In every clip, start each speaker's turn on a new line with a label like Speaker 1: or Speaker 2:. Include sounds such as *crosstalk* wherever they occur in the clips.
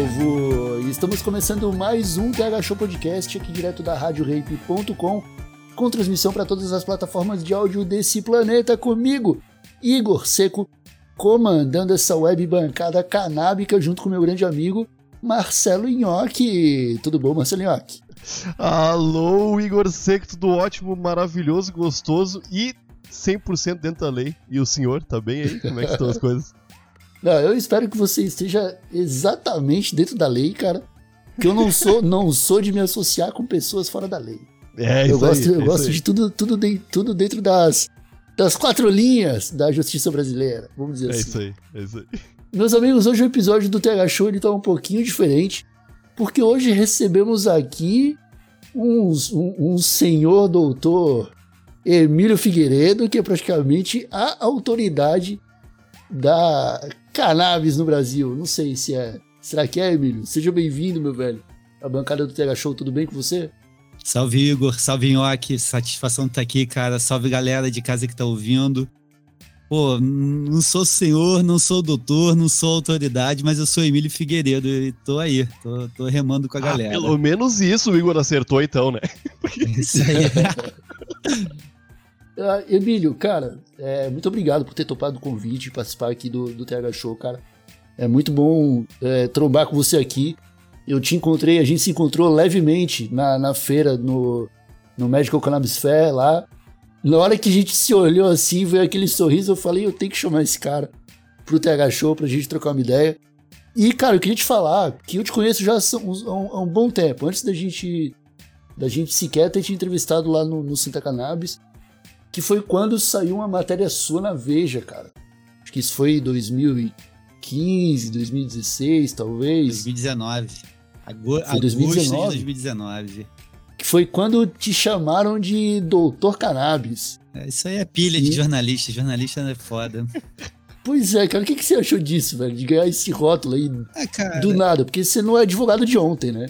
Speaker 1: Povo! Estamos começando mais um TH Show Podcast aqui direto da RadioRape.com com transmissão para todas as plataformas de áudio desse planeta comigo, Igor Seco, comandando essa web bancada canábica junto com meu grande amigo Marcelo Nhoque. Tudo bom, Marcelo Nhoque?
Speaker 2: Alô, Igor Seco, tudo ótimo, maravilhoso, gostoso e 100% dentro da lei. E o senhor, tá bem aí? Como é que estão as *laughs* coisas?
Speaker 1: Não, eu espero que você esteja exatamente dentro da lei, cara. Que eu não sou, *laughs* não sou de me associar com pessoas fora da lei.
Speaker 2: É,
Speaker 1: eu
Speaker 2: isso
Speaker 1: gosto,
Speaker 2: aí,
Speaker 1: eu
Speaker 2: é
Speaker 1: gosto
Speaker 2: isso aí.
Speaker 1: de tudo, tudo, de- tudo dentro das, das quatro linhas da justiça brasileira, vamos dizer
Speaker 2: É
Speaker 1: assim.
Speaker 2: isso aí, é isso aí.
Speaker 1: Meus amigos, hoje o episódio do TH Show ele tá um pouquinho diferente, porque hoje recebemos aqui uns- um, um senhor doutor Emílio Figueiredo, que é praticamente a autoridade da cannabis no Brasil. Não sei se é. Será que é, Emílio? Seja bem-vindo, meu velho. A bancada do TH Show, tudo bem com você?
Speaker 3: Salve Igor, salve Nhoque, satisfação de estar aqui, cara. Salve galera de casa que tá ouvindo. Pô, não sou senhor, não sou doutor, não sou autoridade, mas eu sou Emílio Figueiredo e tô aí, tô, tô remando com a
Speaker 2: Ah,
Speaker 3: galera.
Speaker 2: pelo menos isso o Igor acertou então, né? *laughs*
Speaker 3: Isso aí. *laughs*
Speaker 1: Ah, Emílio, cara, é, muito obrigado por ter topado o convite e participar aqui do, do TH Show, cara. É muito bom é, trombar com você aqui. Eu te encontrei, a gente se encontrou levemente na, na feira, no, no Medical Cannabis Fair lá. Na hora que a gente se olhou assim, veio aquele sorriso, eu falei, eu tenho que chamar esse cara pro TH Show pra gente trocar uma ideia. E, cara, eu queria te falar que eu te conheço já um, há um- há um bom tempo, antes da gente, da gente sequer ter te entrevistado lá no, no Santa Cannabis que foi quando saiu uma matéria sua na Veja, cara. Acho que isso foi em 2015, 2016, talvez.
Speaker 3: 2019. Ago
Speaker 1: Foi
Speaker 3: agosto
Speaker 1: 2019?
Speaker 3: de 2019.
Speaker 1: Que foi quando te chamaram de Doutor Cannabis.
Speaker 3: É, isso aí é pilha
Speaker 1: E-
Speaker 3: de jornalista, jornalista é foda. *laughs*
Speaker 1: Pois é, cara, o que, que você achou disso, velho? De ganhar esse rótulo aí
Speaker 3: cara.
Speaker 1: do nada? Porque você não é advogado de ontem, né?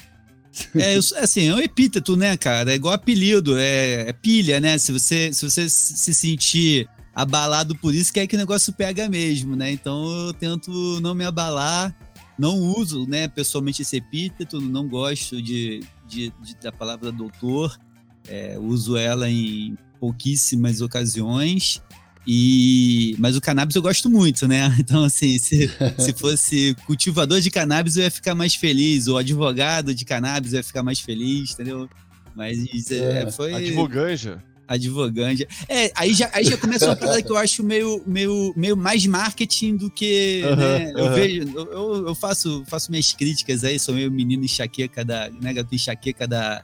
Speaker 3: É, assim, é um epíteto, né, cara? É igual apelido, é, é pilha, né? Se você, se você se sentir abalado por isso, quer que o negócio pega mesmo, né? Então eu tento não me abalar, não uso, né, pessoalmente esse epíteto, não gosto de, de- de- da palavra doutor, é, uso ela em pouquíssimas ocasiões. E, mas o cannabis eu gosto muito, né? *laughs* Então, assim, se, se fosse cultivador de cannabis, eu ia ficar mais feliz, ou advogado de cannabis, eu ia ficar mais feliz, entendeu? Mas é,
Speaker 1: É,
Speaker 3: foi
Speaker 2: Advoganja.
Speaker 3: advogante. É, aí já, aí já começa uma parada que eu acho meio, meio, meio mais marketing do que.
Speaker 2: Aham,
Speaker 3: né? Eu vejo, eu- eu, eu faço, faço minhas críticas aí, sou meio menino enxaqueca da. Né, gato enxaqueca da,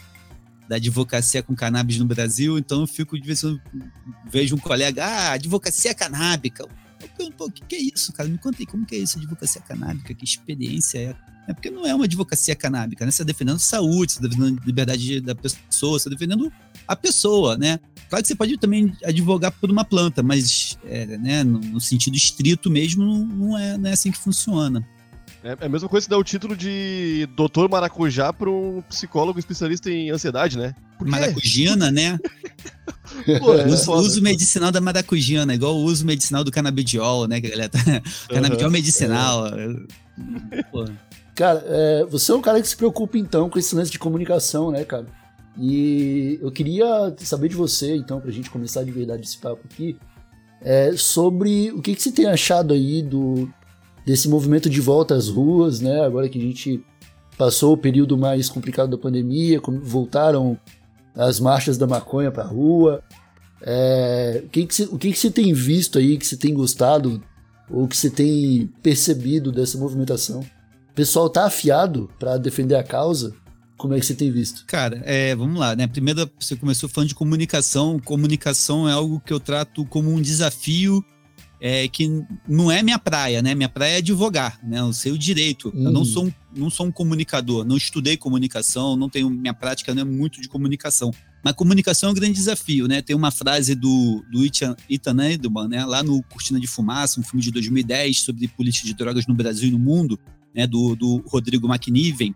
Speaker 3: da advocacia com cannabis no Brasil, então eu fico de vez em quando vejo um colega, ah, advocacia canábica. Pergunto, o que, é isso, cara? Me conta aí, como que é isso, advocacia canábica? Que experiência é? É porque não é uma advocacia canábica, né? Você está defendendo saúde, você está defendendo liberdade da pessoa, você está defendendo a pessoa, né? Claro que você pode também advogar por uma planta, mas é, né, no, no sentido estrito mesmo, não é, não é assim que funciona.
Speaker 2: É é a mesma coisa que dar o título de doutor maracujá pra um psicólogo especialista em ansiedade, né?
Speaker 3: Maracujina, né? *laughs*
Speaker 2: Pô, é
Speaker 3: uso,
Speaker 2: foda.
Speaker 3: uso medicinal da maracujina, igual o uso medicinal do canabidiol, né? Galera tá... Canabidiol medicinal. Pô,
Speaker 1: Cara, é, você é um cara que se preocupa então com esse lance de comunicação, né, cara? E eu queria saber de você, então, pra gente começar de verdade esse papo aqui, é, sobre o que, que você tem achado aí do, desse movimento de volta às ruas, né? Agora que a gente passou o período mais complicado da pandemia, voltaram as marchas da maconha pra rua. É, o que, que, o que, que você tem visto aí, que você tem gostado, ou que você tem percebido dessa movimentação? O pessoal tá afiado pra defender a causa? Como é que você tem visto?
Speaker 3: Cara, é, vamos lá, né? Primeiro você começou falando de comunicação. Comunicação é algo que eu trato como um desafio é, que não é minha praia, né? Minha praia é advogar, né? Eu sei o direito. Eu não
Speaker 1: Hum.
Speaker 3: sou, um, não sou um comunicador, não estudei comunicação, não tenho minha prática não é muito de comunicação. Mas comunicação é um grande desafio, né? Tem uma frase do, do Ethan Edelman, né? Lá no Cortina de Fumaça, um filme de 2010 sobre política de drogas no Brasil e no mundo, né? Do, do Rodrigo McNiven.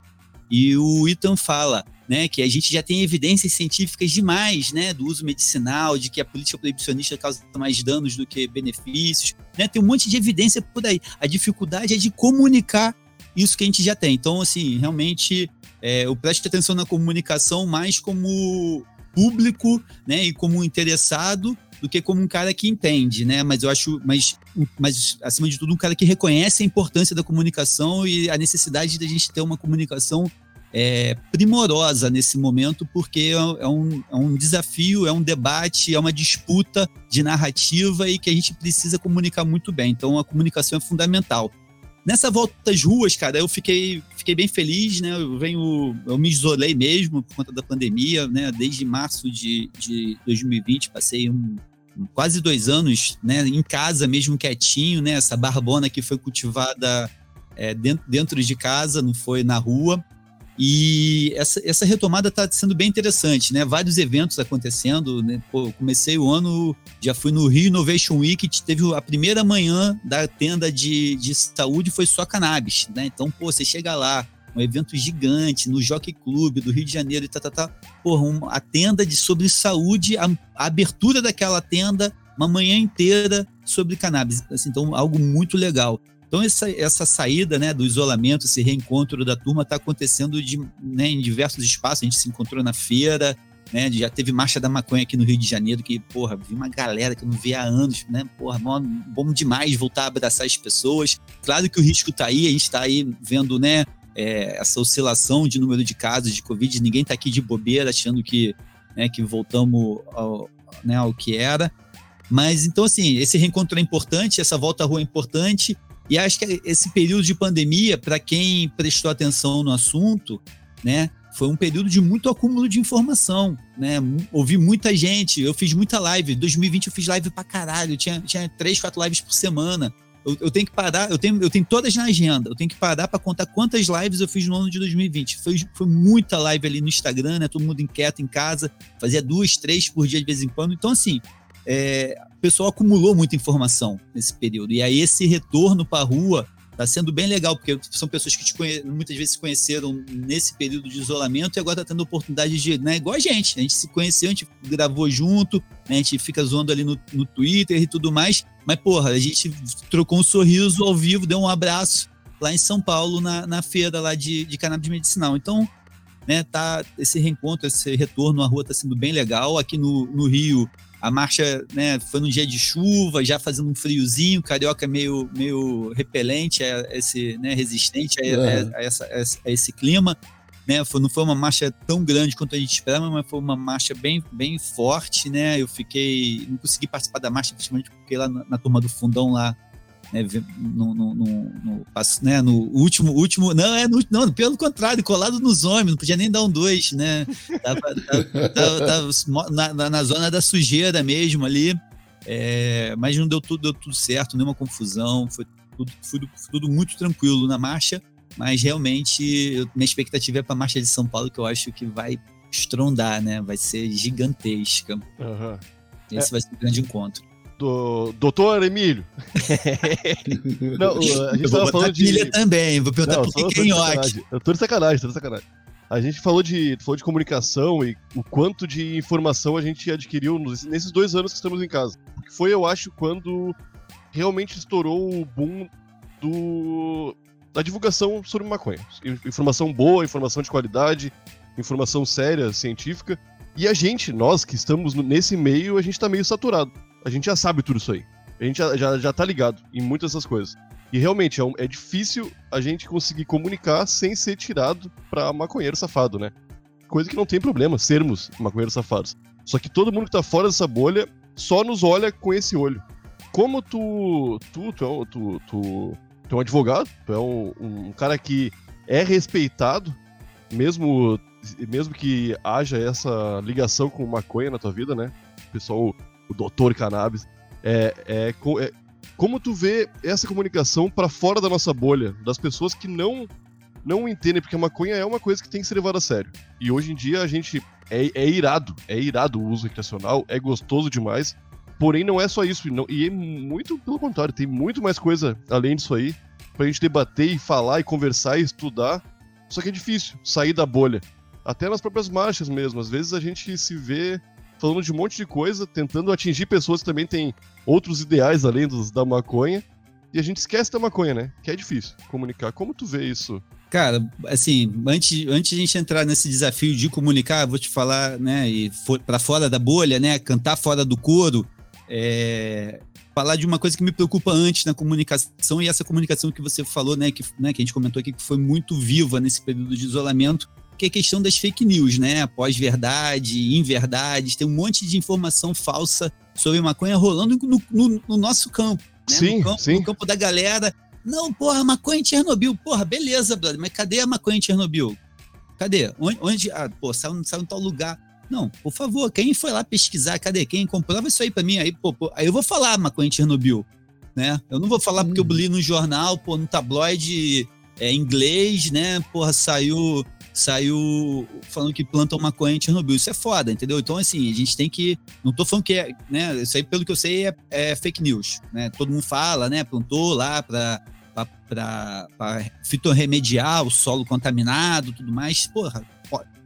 Speaker 3: E o Ethan fala, né, que a gente já tem evidências científicas demais, né, do uso medicinal, de que a política proibicionista causa mais danos do que benefícios, né? Tem um monte de evidência por aí. A dificuldade é de comunicar isso que a gente já tem. Então, assim, realmente, é, eu presto atenção na comunicação mais como público, né, e como interessado do que como um cara que entende, né? Mas eu acho, mas, mas acima de tudo, um cara que reconhece a importância da comunicação e a necessidade da gente ter uma comunicação é, primorosa nesse momento, porque é um, é um desafio, é um debate, é uma disputa de narrativa e que a gente precisa comunicar muito bem. Então, a comunicação é fundamental. Nessa volta às ruas, cara, eu fiquei, fiquei bem feliz, né? Eu venho, eu me isolei mesmo por conta da pandemia, né? Desde março de, de 2020, passei um, quase dois anos, né? Em casa mesmo, quietinho, né? Essa barbona que foi cultivada é, dentro, dentro de casa, não foi na rua. E essa, essa retomada está sendo bem interessante, né? Vários eventos acontecendo. Né? Pô, comecei o ano, já fui no Rio Innovation Week, teve a primeira manhã da tenda de, de saúde, foi só cannabis, né? Então, pô, você chega lá, um evento gigante no Jockey Club do Rio de Janeiro e tá, tá, tá. Porra, uma, a tenda de, sobre saúde, a, a abertura daquela tenda, uma manhã inteira sobre cannabis. Assim, então, algo muito legal. Então, essa, essa saída né, do isolamento, esse reencontro da turma está acontecendo de, né, em diversos espaços. A gente se encontrou na feira, né, já teve Marcha da Maconha aqui no Rio de Janeiro, que, porra, vi uma galera que eu não via há anos, né? Porra, bom, bom demais voltar a abraçar as pessoas. Claro que o risco está aí, a gente está aí vendo, né, é, essa oscilação de número de casos de Covid, ninguém está aqui de bobeira achando que, né, que voltamos ao, né, ao que era. Mas então, assim, esse reencontro é importante, essa volta à rua é importante. E acho que esse período de pandemia, para quem prestou atenção no assunto, né, foi um período de muito acúmulo de informação, né? Ouvi muita gente, eu fiz muita live. Em 2020 eu fiz live pra caralho, tinha, tinha três, quatro lives por semana. Eu, eu, tenho que parar, eu tenho, eu tenho todas na agenda, eu tenho que parar para contar quantas lives eu fiz no ano de 2020. Foi, foi muita live ali no Instagram, né? Todo mundo inquieto em casa, fazia duas, três por dia de vez em quando. Então, assim, é, o pessoal acumulou muita informação nesse período. E aí esse retorno para a rua está sendo bem legal, porque são pessoas que conhe... muitas vezes se conheceram nesse período de isolamento e agora está tendo oportunidade de, né, igual a gente, a gente se conheceu, a gente gravou junto, né, a gente fica zoando ali no, no Twitter e tudo mais, mas porra, a gente trocou um sorriso ao vivo, deu um abraço lá em São Paulo, na, na feira lá de, de cannabis medicinal. Então, né, tá, esse reencontro, esse retorno à rua está sendo bem legal. Aqui no, no Rio, a marcha né, foi num dia de chuva, já fazendo um friozinho, carioca meio, meio repelente, a esse, né, resistente a, a, a, essa, a, esse clima. Né, foi, não foi uma marcha tão grande quanto a gente esperava, mas foi uma marcha bem, bem forte. Né, eu fiquei. Não consegui participar da marcha, principalmente porque lá na, na turma do fundão lá. Né, no, no, no, né, no último, último, não, é no, não, pelo contrário, colado nos homens, não podia nem dar um dois, né? Tava, tava, tava, tava na, na, zona da sujeira mesmo ali, é, mas não deu tudo, deu tudo certo, nenhuma confusão, foi tudo, foi tudo muito tranquilo na marcha, mas realmente minha expectativa é para a marcha de São Paulo, que eu acho que vai estrondar, né? Vai ser gigantesca.
Speaker 2: Uhum.
Speaker 3: Esse é. vai ser um grande encontro
Speaker 2: do doutor Emílio. *laughs*
Speaker 3: não, a gente tava falando de. Pilha também, vou perguntar não, por que
Speaker 2: é Eu tô de sacanagem, tô de sacanagem. A gente falou de, falou de comunicação e o quanto de informação a gente adquiriu nesses dois anos que estamos em casa. Foi, eu acho, quando realmente estourou o boom do, da divulgação sobre maconha. Informação boa, informação de qualidade, informação séria, científica. E a gente, nós que estamos nesse meio, a gente tá meio saturado a gente já sabe tudo isso aí. A gente já, já, já tá ligado em muitas dessas coisas. E realmente é, é difícil a gente conseguir comunicar sem ser tirado pra maconheiro safado, né? Coisa que não tem problema sermos maconheiros safados. Só que todo mundo que tá fora dessa bolha só nos olha com esse olho. Como tu. Tu, tu, é, um, tu, tu, tu é um advogado, tu é um, um cara que é respeitado, mesmo mesmo que haja essa ligação com maconha na tua vida, né? O pessoal, o doutor cannabis, é, é, é como tu vê essa comunicação para fora da nossa bolha, das pessoas que não não entendem, porque a maconha é uma coisa que tem que ser levada a sério. E hoje em dia a gente é, é irado, é irado o uso recreacional, é gostoso demais. Porém, não é só isso. E, não, e é muito pelo contrário, tem muito mais coisa além disso aí pra gente debater e falar e conversar e estudar. Só que é difícil sair da bolha. Até nas próprias marchas mesmo. Às vezes a gente se vê falando de um monte de coisa, tentando atingir pessoas que também têm outros ideais além dos da maconha. E a gente esquece da maconha, né? Que é difícil comunicar. Como tu vê isso?
Speaker 3: Cara, assim, antes, antes de a gente entrar nesse desafio de comunicar, vou te falar, né, e for, para fora da bolha, né, cantar fora do coro, é, falar de uma coisa que me preocupa antes na comunicação e essa comunicação que você falou, né, que, né, que a gente comentou aqui que foi muito viva nesse período de isolamento, que é a questão das fake news, né, pós-verdade, inverdades, tem um monte de informação falsa sobre maconha rolando no, no, no nosso campo, né,
Speaker 2: sim,
Speaker 3: no, campo,
Speaker 2: sim.
Speaker 3: no campo da galera não, porra, maconha em Chernobyl. Porra, beleza, brother, mas cadê a maconha em Chernobyl? Cadê? Onde? onde ah, pô, saiu, saiu em tal lugar. Não, por favor, quem foi lá pesquisar, cadê? Quem comprova isso aí pra mim? Aí, pô, pô aí eu vou falar maconha em Chernobyl, né? Eu não vou falar porque eu li no jornal, pô, no tabloide é, inglês, né? Porra, saiu saiu falando que plantam maconha em Chernobyl. Isso é foda, entendeu? Então, assim, a gente tem que. Não tô falando que é, né? Isso aí, pelo que eu sei, é, é fake news. Né? Todo mundo fala, né? Plantou lá para para fitorremediar o solo contaminado tudo mais. Porra,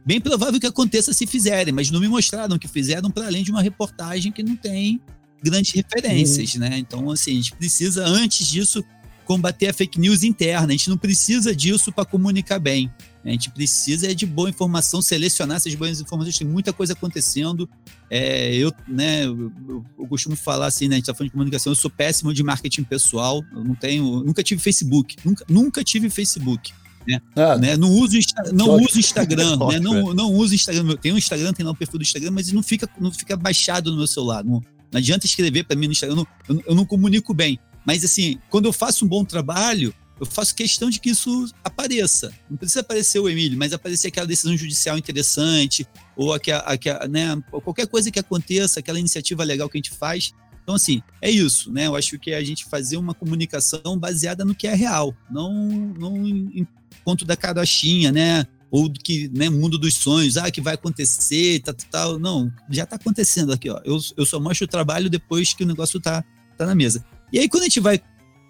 Speaker 3: bem provável que aconteça se fizerem, mas não me mostraram que fizeram para além de uma reportagem que não tem grandes referências, uhum. né? Então, assim, a gente precisa, antes disso, combater a fake news interna. A gente não precisa disso para comunicar bem. A gente precisa é de boa informação, selecionar essas boas informações. Tem muita coisa acontecendo. É, eu, né, eu, eu, costumo falar assim, né, a gente tá falando de comunicação, eu sou péssimo de marketing pessoal. Eu não tenho, nunca tive Facebook, nunca, nunca tive Facebook. Né? Ah, né? Não uso, *laughs* não uso Instagram, né? não, não uso Instagram. Tem um Instagram, tem lá o perfil do Instagram, mas não fica, não fica baixado no meu celular. Não, não adianta escrever para mim no Instagram, eu não, eu não comunico bem. Mas assim, quando eu faço um bom trabalho, eu faço questão de que isso apareça. Não precisa aparecer o Emílio, mas aparecer aquela decisão judicial interessante, ou aquela, aquela, né, qualquer coisa que aconteça, aquela iniciativa legal que a gente faz. Então, assim, é isso, né? Eu acho que é a gente fazer uma comunicação baseada no que é real, não, não em ponto da carochinha, né? Ou do que, né, mundo dos sonhos, ah, que vai acontecer, tal, tal. Não, já está acontecendo aqui, ó. Eu, eu só mostro o trabalho depois que o negócio tá, tá na mesa. E aí, quando a gente vai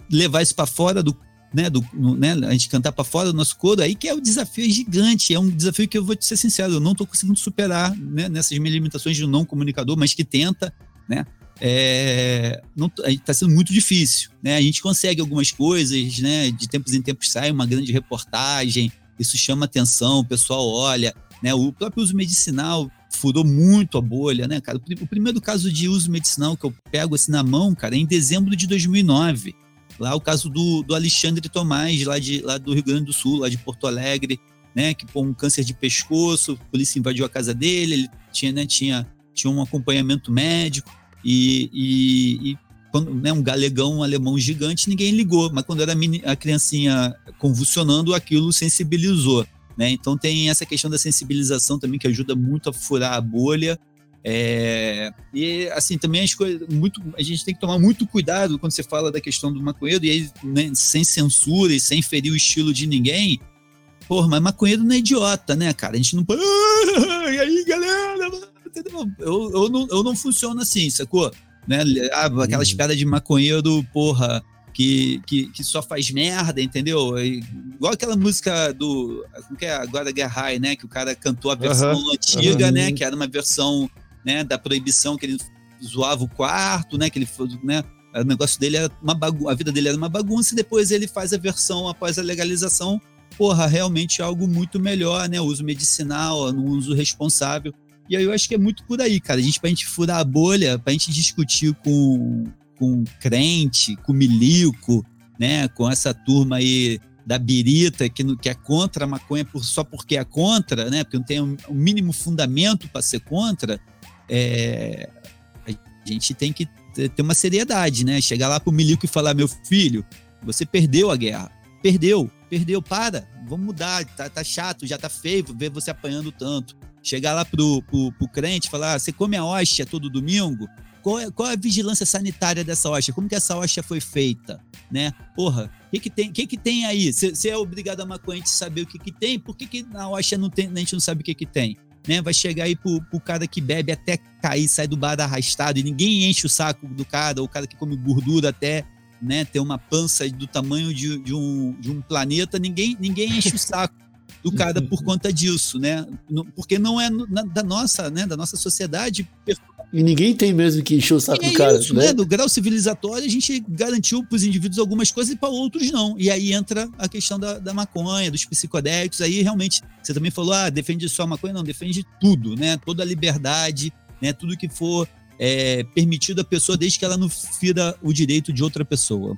Speaker 3: levar isso para fora do né, do, né, a gente cantar para fora do nosso coro, aí que é o desafio gigante, é um desafio que eu vou te ser sincero, eu não estou conseguindo superar né, nessas minhas limitações de um não comunicador, mas que tenta, né, é, está sendo muito difícil, né, a gente consegue algumas coisas, né, de tempos em tempos sai uma grande reportagem, isso chama atenção, o pessoal olha, né, o próprio uso medicinal furou muito a bolha, né, cara, o primeiro caso de uso medicinal que eu pego assim na mão, cara, é em dezembro de 2009, Lá o caso do, do Alexandre Tomás, lá, de, lá do Rio Grande do Sul, lá de Porto Alegre, né, que com um câncer de pescoço, a polícia invadiu a casa dele, ele tinha, né, tinha, tinha um acompanhamento médico e, e, e quando, né, um galegão, um alemão gigante, ninguém ligou, mas quando era a, a criancinha convulsionando, aquilo sensibilizou. Né? Então tem essa questão da sensibilização também que ajuda muito a furar a bolha é, e assim, também as coisas, muito, a gente tem que tomar muito cuidado quando você fala da questão do maconheiro, e aí, né, sem censura e sem ferir o estilo de ninguém. Porra, mas maconheiro não é idiota, né, cara? A gente não. Ah, e aí, galera? Eu, eu, não, eu não funciono assim, sacou? Né? Ah, aquelas uhum. piadas de maconheiro, porra, que, que, que, só faz merda, entendeu? Igual aquela música do. Como que é? Agora Guerra né? Que o cara cantou a versão uhum, antiga, uhum. né? Que era uma versão né, da proibição que ele zoava o quarto, né, que ele né, o negócio dele era uma bagunça, a vida dele era uma bagunça e depois ele faz a versão após a legalização, porra, realmente algo muito melhor, né, uso medicinal, no uso responsável. E aí eu acho que é muito por aí, cara. A gente pra gente furar a bolha, pra gente discutir com com crente, com milico, né, com essa turma aí da birita que, que é contra a maconha por, só porque é contra, né? Porque não tem um, um mínimo fundamento para ser contra é, a gente tem que ter uma seriedade, né? Chegar lá pro Milico e falar: meu filho, você perdeu a guerra. Perdeu. perdeu, para, vamos mudar, tá, tá chato, já tá feio ver você apanhando tanto. Chegar lá pro, pro, pro crente e falar, ah, você come a hóstia todo domingo? Qual é, qual é a vigilância sanitária dessa hóstia? Como que essa hóstia foi feita? Né? Porra, o que, que, tem, que, que tem aí? Você é obrigado a maconha a saber o que, que tem, por que, que na hóstia não tem, a gente não sabe o que, que tem? Né? Vai chegar aí pro, pro cara que bebe até cair, sai do bar arrastado e ninguém enche o saco do cara, ou o cara que come gordura até né, ter uma pança do tamanho de, de, um, de um planeta, ninguém, ninguém enche o saco do cara por *laughs* conta disso, né? Porque não é da nossa, né, da nossa sociedade.
Speaker 1: E ninguém tem mesmo que encher o saco do é cara,
Speaker 3: isso, né? né? Do grau civilizatório, a gente garantiu para os indivíduos algumas coisas e para outros não. E aí entra a questão da, da maconha, dos psicodélicos. Aí realmente, você também falou, ah, defende só a maconha? Não, defende tudo, né? Toda a liberdade, né? Tudo que for é, permitido à pessoa desde que ela não fira o direito de outra pessoa.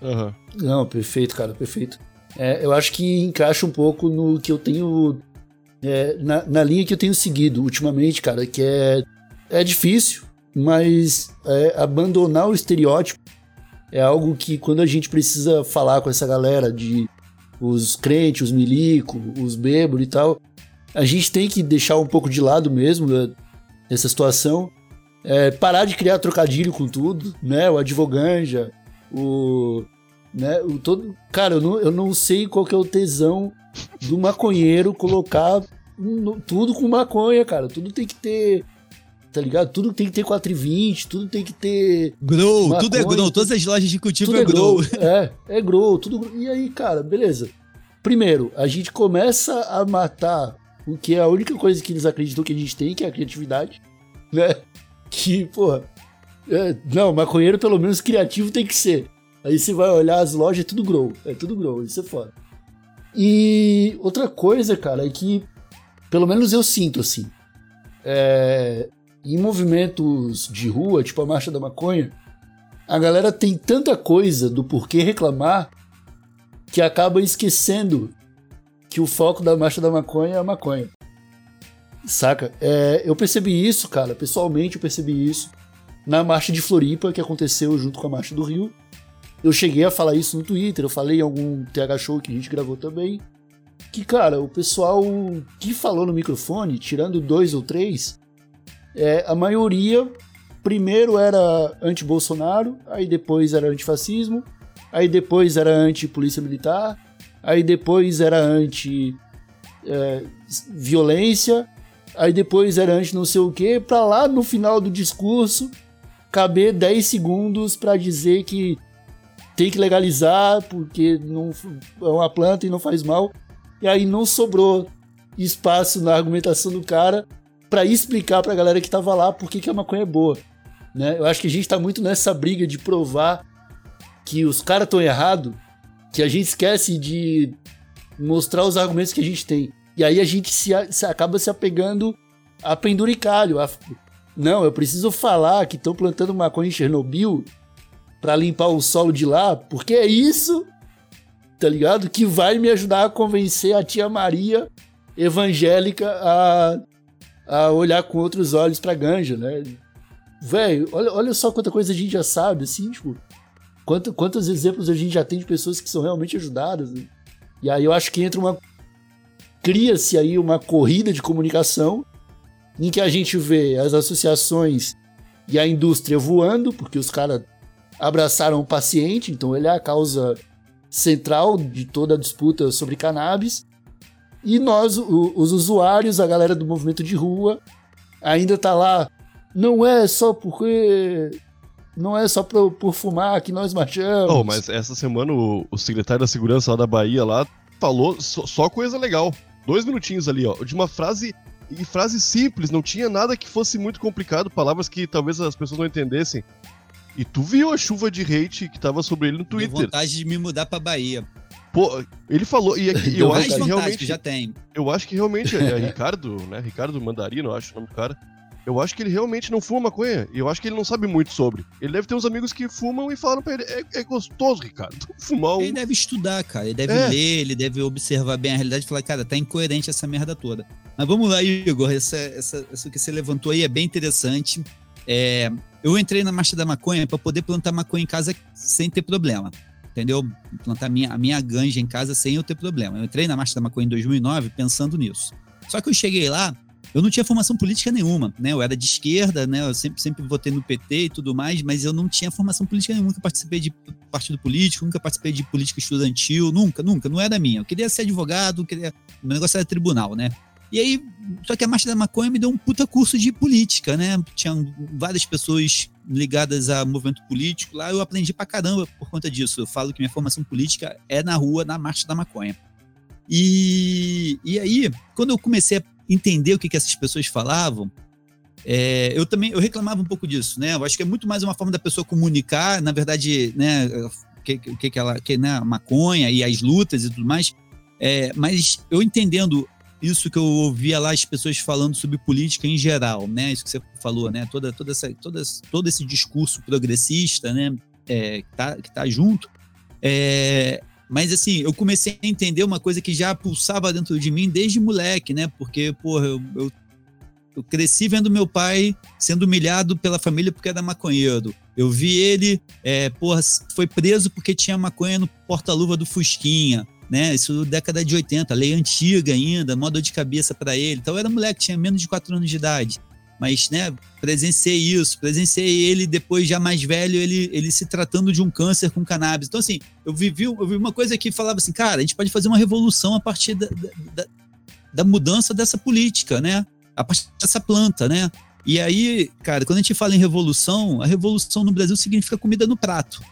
Speaker 1: Uhum. Não, perfeito, cara, perfeito. É, eu acho que encaixa um pouco no que eu tenho. É, na, na, linha que eu tenho seguido ultimamente, cara, que é, é difícil, mas é, abandonar o estereótipo é algo que quando a gente precisa falar com essa galera de os crentes, os milico, os bêbados e tal, a gente tem que deixar um pouco de lado mesmo né, essa situação é, parar de criar trocadilho com tudo, né? O advoganja, o. Né, o todo, cara, eu não, eu não sei qual que é o tesão do maconheiro colocar um, tudo com maconha, cara. Tudo tem que ter tá ligado? Tudo tem que ter 4,20, tudo tem que ter.
Speaker 3: Grow, maconha, tudo é grow, todas as lojas de cultivo é, é grow. *laughs*
Speaker 1: É, é grow, tudo. E aí, cara, beleza. Primeiro, a gente começa a matar o que é a única coisa que eles acreditam que a gente tem, que é a criatividade, *laughs* né? que, porra, é, não, maconheiro pelo menos criativo tem que ser. Aí você vai olhar as lojas, é tudo grow, é tudo grow, isso é foda. E outra coisa, cara, é que, pelo menos eu sinto assim, é, em movimentos de rua, tipo a Marcha da Maconha, a galera tem tanta coisa do porquê reclamar que acaba esquecendo que o foco da Marcha da Maconha é a maconha. Saca? É, eu percebi isso, cara, pessoalmente eu percebi isso na marcha de Floripa, que aconteceu junto com a marcha do Rio. Eu cheguei a falar isso no Twitter, eu falei em algum TH Show que a gente gravou também. Que, cara, o pessoal que falou no microfone, tirando dois ou três, é, a maioria primeiro era anti-Bolsonaro, aí depois era antifascismo, aí depois era anti-polícia militar, aí depois era anti-violência, é, aí depois era antes não sei o que, pra lá no final do discurso caber 10 segundos para dizer que tem que legalizar porque não é uma planta e não faz mal. E aí não sobrou espaço na argumentação do cara para explicar pra galera que tava lá por que, a maconha é boa. Né? Eu acho que a gente tá muito nessa briga de provar que os caras estão errados, que a gente esquece de mostrar os argumentos que a gente tem. E aí a gente se, se acaba se apegando a penduricalho. A, não, eu preciso falar que estão plantando maconha em Chernobyl para limpar o solo de lá, porque é isso, tá ligado? Que vai me ajudar a convencer a tia Maria evangélica a, a olhar com outros olhos pra ganja, né? Velho, olha, olha só quanta coisa a gente já sabe, assim, tipo, quanto, quantos exemplos a gente já tem de pessoas que são realmente ajudadas. Né? E aí eu acho que entra uma cria-se aí uma corrida de comunicação em que a gente vê as associações e a indústria voando, porque os caras abraçaram o paciente, então ele é a causa central de toda a disputa sobre cannabis. E nós, o, os usuários, a galera do movimento de rua, ainda tá lá. Não é só porque. Não é só por, por fumar que nós marchamos.
Speaker 2: Oh, mas essa semana o, o secretário da segurança lá da Bahia lá falou só, só coisa legal dois minutinhos ali, ó, de uma frase e frase simples, não tinha nada que fosse muito complicado, palavras que talvez as pessoas não entendessem. E tu viu a chuva de hate que tava sobre ele no Twitter. Deu
Speaker 3: vontade de me mudar pra Bahia.
Speaker 2: Pô, ele falou, e, e *laughs* eu acho que realmente.
Speaker 3: Já tem.
Speaker 2: Eu acho que realmente é, é *laughs* Ricardo, né? Ricardo Mandarino, eu acho o nome do cara. Eu acho que ele realmente não fuma maconha. E eu acho que ele não sabe muito sobre. Ele deve ter uns amigos que fumam e falam pra ele: é, é gostoso, Ricardo. *laughs* Fumar um...
Speaker 3: Ele deve estudar, cara. Ele deve é. ler, ele deve observar bem a realidade e falar: cara, tá incoerente essa merda toda. Mas vamos lá, Igor. Essa, essa, essa que você levantou aí é bem interessante. É, eu entrei na Marcha da Maconha para poder plantar maconha em casa sem ter problema. Entendeu? Plantar minha, a minha ganja em casa sem eu ter problema. Eu entrei na Marcha da Maconha em 2009 pensando nisso. Só que eu cheguei lá, eu não tinha formação política nenhuma, né? Eu era de esquerda, né? Eu sempre, sempre votei no PT e tudo mais, mas eu não tinha formação política nenhuma. Nunca participei de partido político, nunca participei de política estudantil, nunca, nunca. Não era minha. Eu queria ser advogado, queria... o meu negócio era tribunal, né? E aí, só que a Marcha da Maconha me deu um puta curso de política, né? Tinham várias pessoas ligadas a movimento político lá, eu aprendi pra caramba por conta disso. Eu falo que minha formação política é na rua, na Marcha da Maconha. E, e aí, quando eu comecei a entender o que, que essas pessoas falavam, é, eu também eu reclamava um pouco disso, né? Eu acho que é muito mais uma forma da pessoa comunicar, na verdade, né? O que, que, que ela, que, né? A maconha e as lutas e tudo mais. É, mas eu entendendo isso que eu ouvia lá as pessoas falando sobre política em geral, né? Isso que você falou, né? Toda, toda essa, toda, todo esse discurso progressista, né? É, que, tá, que tá junto. É, mas assim, eu comecei a entender uma coisa que já pulsava dentro de mim desde moleque, né? Porque, porra, eu, eu, eu cresci vendo meu pai sendo humilhado pela família porque era maconheiro. Eu vi ele, é, porra, foi preso porque tinha maconha no porta-luva do Fusquinha né? Isso década de 80, lei antiga ainda, modo de cabeça para ele. Então eu era moleque, tinha menos de 4 anos de idade. Mas, né, presenciei isso, presenciei ele depois já mais velho, ele, ele se tratando de um câncer com cannabis. Então, assim, eu vivi, eu vi uma coisa que falava assim, cara, a gente pode fazer uma revolução a partir da, da, da mudança dessa política, né? A partir dessa planta, né? E aí, cara, quando a gente fala em revolução, a revolução no Brasil significa comida no prato.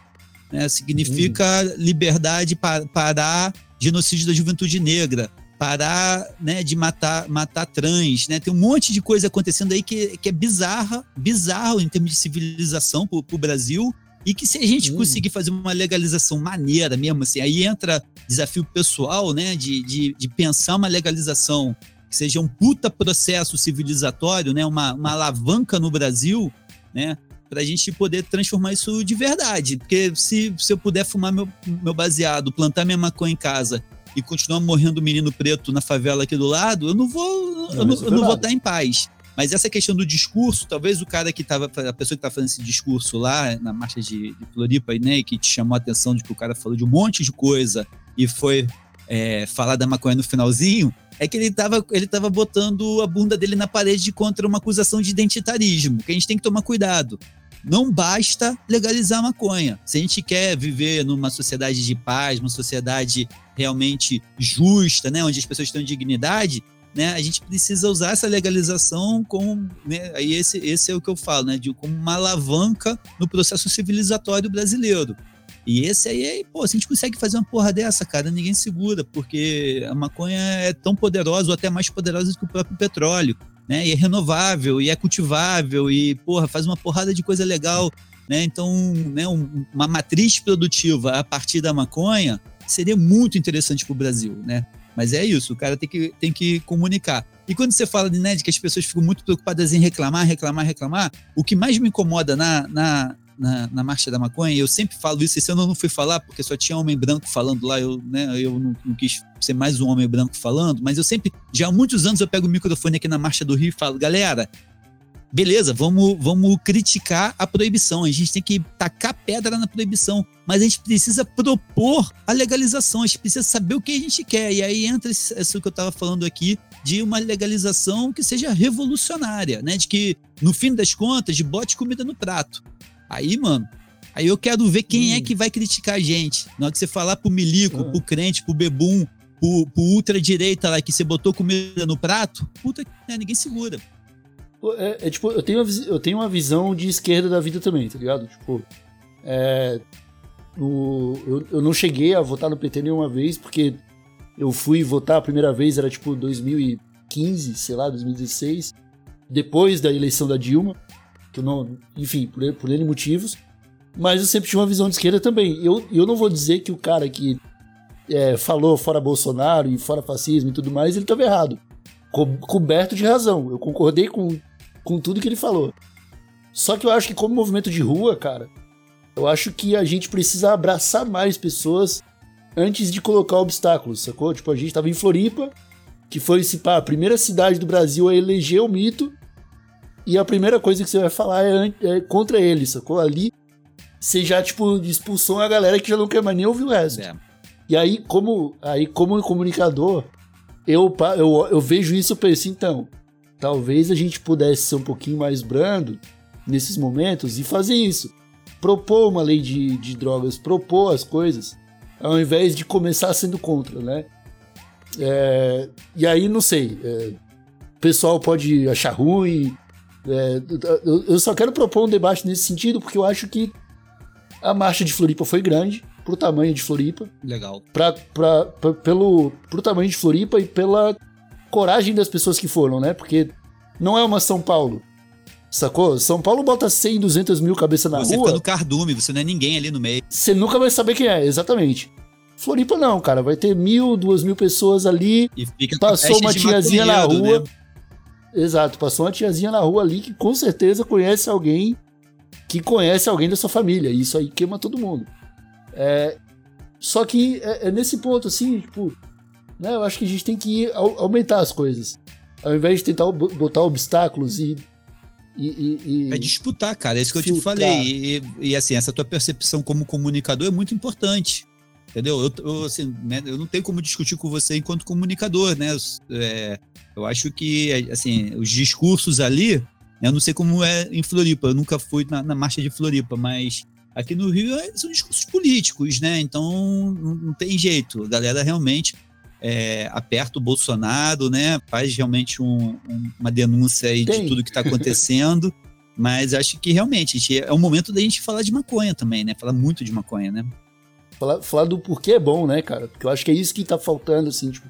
Speaker 3: Né? Significa uhum. liberdade para parar genocídio da juventude negra, parar né, de matar, matar trans, né? Tem um monte de coisa acontecendo aí que, que é bizarra, bizarro em termos de civilização para o Brasil. E que se a gente uhum. conseguir fazer uma legalização maneira mesmo, assim, aí entra desafio pessoal, né? De, de, de pensar uma legalização que seja um puta processo civilizatório, né? Uma, uma alavanca no Brasil, né? Para a gente poder transformar isso de verdade. Porque se, se eu puder fumar meu, meu baseado, plantar minha maconha em casa e continuar morrendo menino preto na favela aqui do lado, eu não vou, não, eu não, é eu não vou estar em paz. Mas essa questão do discurso, talvez o cara que estava, a pessoa que estava fazendo esse discurso lá na marcha de, de Floripa, né, que te chamou a atenção de que o cara falou de um monte de coisa e foi é, falar da maconha no finalzinho, é que ele estava ele tava botando a bunda dele na parede contra uma acusação de identitarismo, que a gente tem que tomar cuidado não basta legalizar a maconha. Se a gente quer viver numa sociedade de paz, uma sociedade realmente justa, né, onde as pessoas têm dignidade, né, a gente precisa usar essa legalização como, né, aí esse, esse é o que eu falo, né, de como uma alavanca no processo civilizatório brasileiro. E esse aí, pô, se a gente consegue fazer uma porra dessa, cara, ninguém segura, porque a maconha é tão poderosa, ou até mais poderosa do que o próprio petróleo né? E é renovável, e é cultivável, e, porra, faz uma porrada de coisa legal, né? Então, né, um, uma matriz produtiva a partir da maconha seria muito interessante para o Brasil, né? Mas é isso, o cara tem que, tem que comunicar. E quando você fala de, né, de que as pessoas ficam muito preocupadas em reclamar, reclamar, reclamar, o que mais me incomoda na, na, na, na, Marcha da Maconha, eu sempre falo isso, esse ano eu não fui falar, porque só tinha homem branco falando lá, eu, né, eu não, não, quis ser mais um homem branco falando, mas eu sempre, já há muitos anos eu pego o microfone aqui na Marcha do Rio e falo, galera, beleza, vamos, vamos criticar a proibição, a gente tem que tacar pedra na proibição, mas a gente precisa propor a legalização, a gente precisa saber o que a gente quer, e aí entra isso que eu estava falando aqui, de uma legalização que seja revolucionária, né, de que, no fim das contas, bote comida no prato. Aí, mano, aí eu quero ver quem é hum. é que vai criticar a gente. Na hora que você falar pro milico, pro crente, pro bebum, pro, pro ultra-direita lá, que você botou comida no prato, puta, né, ninguém segura.
Speaker 1: É, é, tipo, eu tenho, uma, eu tenho uma visão de esquerda da vida também, tá ligado? Tipo, é, o, eu, eu não cheguei a votar no PT nenhuma vez, porque eu fui votar a primeira vez, era tipo 2015, sei lá, 2016, depois da eleição da Dilma que eu não, enfim, por, por N motivos, mas eu sempre tive uma visão de esquerda também. Eu, eu não vou dizer que o cara que é, falou fora Bolsonaro e fora fascismo e tudo mais, ele estava errado. Co coberto de razão. Eu concordei com, com tudo que ele falou. Só que eu acho que como movimento de rua, cara, eu acho que a gente precisa abraçar mais pessoas antes de colocar obstáculos, sacou? Tipo, a gente tava em Floripa, que foi pá, a primeira cidade do Brasil a eleger o mito, e a primeira coisa que você vai falar é, é contra ele, sacou? Ali, você já, tipo, expulsou a galera que já não quer mais nem ouvir o resto.
Speaker 3: É.
Speaker 1: E aí, como, aí, como comunicador, eu, eu, eu vejo isso e penso, então, talvez a gente pudesse ser um pouquinho mais brando nesses momentos e fazer isso. Propor uma lei de, de drogas, propor as coisas, ao invés de começar sendo contra, né? É, e aí, não sei, é, o pessoal pode achar ruim. É, eu, só quero propor um debate nesse sentido, porque eu acho que a marcha de Floripa foi grande, pro tamanho de Floripa
Speaker 3: Legal.
Speaker 1: pra, pra, pra- pelo pro tamanho de Floripa e pela coragem das pessoas que foram, né? Porque não é uma São Paulo. Sacou? São Paulo bota 100, 200 mil cabeça na
Speaker 3: você
Speaker 1: rua,
Speaker 3: fica no cardume, você não é ninguém ali no meio.
Speaker 1: você nunca vai saber quem é, exatamente. Floripa não, cara. Vai ter mil, duas mil pessoas ali.
Speaker 3: E fica
Speaker 1: Passou uma tiazinha na rua.
Speaker 3: né?
Speaker 1: Exato, passou uma tiazinha na rua ali que com certeza conhece alguém que conhece alguém da sua família. E isso aí queima todo mundo. É, só que é, é nesse ponto, assim, tipo, né, eu acho que a gente tem que aumentar as coisas. Ao invés de tentar bo- botar obstáculos e. e, e- e-
Speaker 3: É disputar, cara. É isso que eu te
Speaker 1: Filtrar.
Speaker 3: falei. E, e, assim, essa tua percepção como comunicador é muito importante. Entendeu? Eu, eu, assim, né, eu não tenho como discutir com você enquanto comunicador, né? É, eu acho que, assim, os discursos ali, né, eu não sei como é em Floripa, eu nunca fui na, na marcha de Floripa, mas aqui no Rio é- são discursos políticos, né? Então não, não tem jeito. A galera realmente é, aperta o Bolsonaro, né? Faz realmente um- um- uma denúncia aí
Speaker 1: Tem.
Speaker 3: de tudo que está acontecendo. *laughs* Mas acho que realmente gente- é o momento da gente falar de maconha também, né? Falar muito de maconha, né?
Speaker 1: Falar, falar do porquê é bom, né, cara? Porque eu acho que é isso que tá faltando, assim, tipo.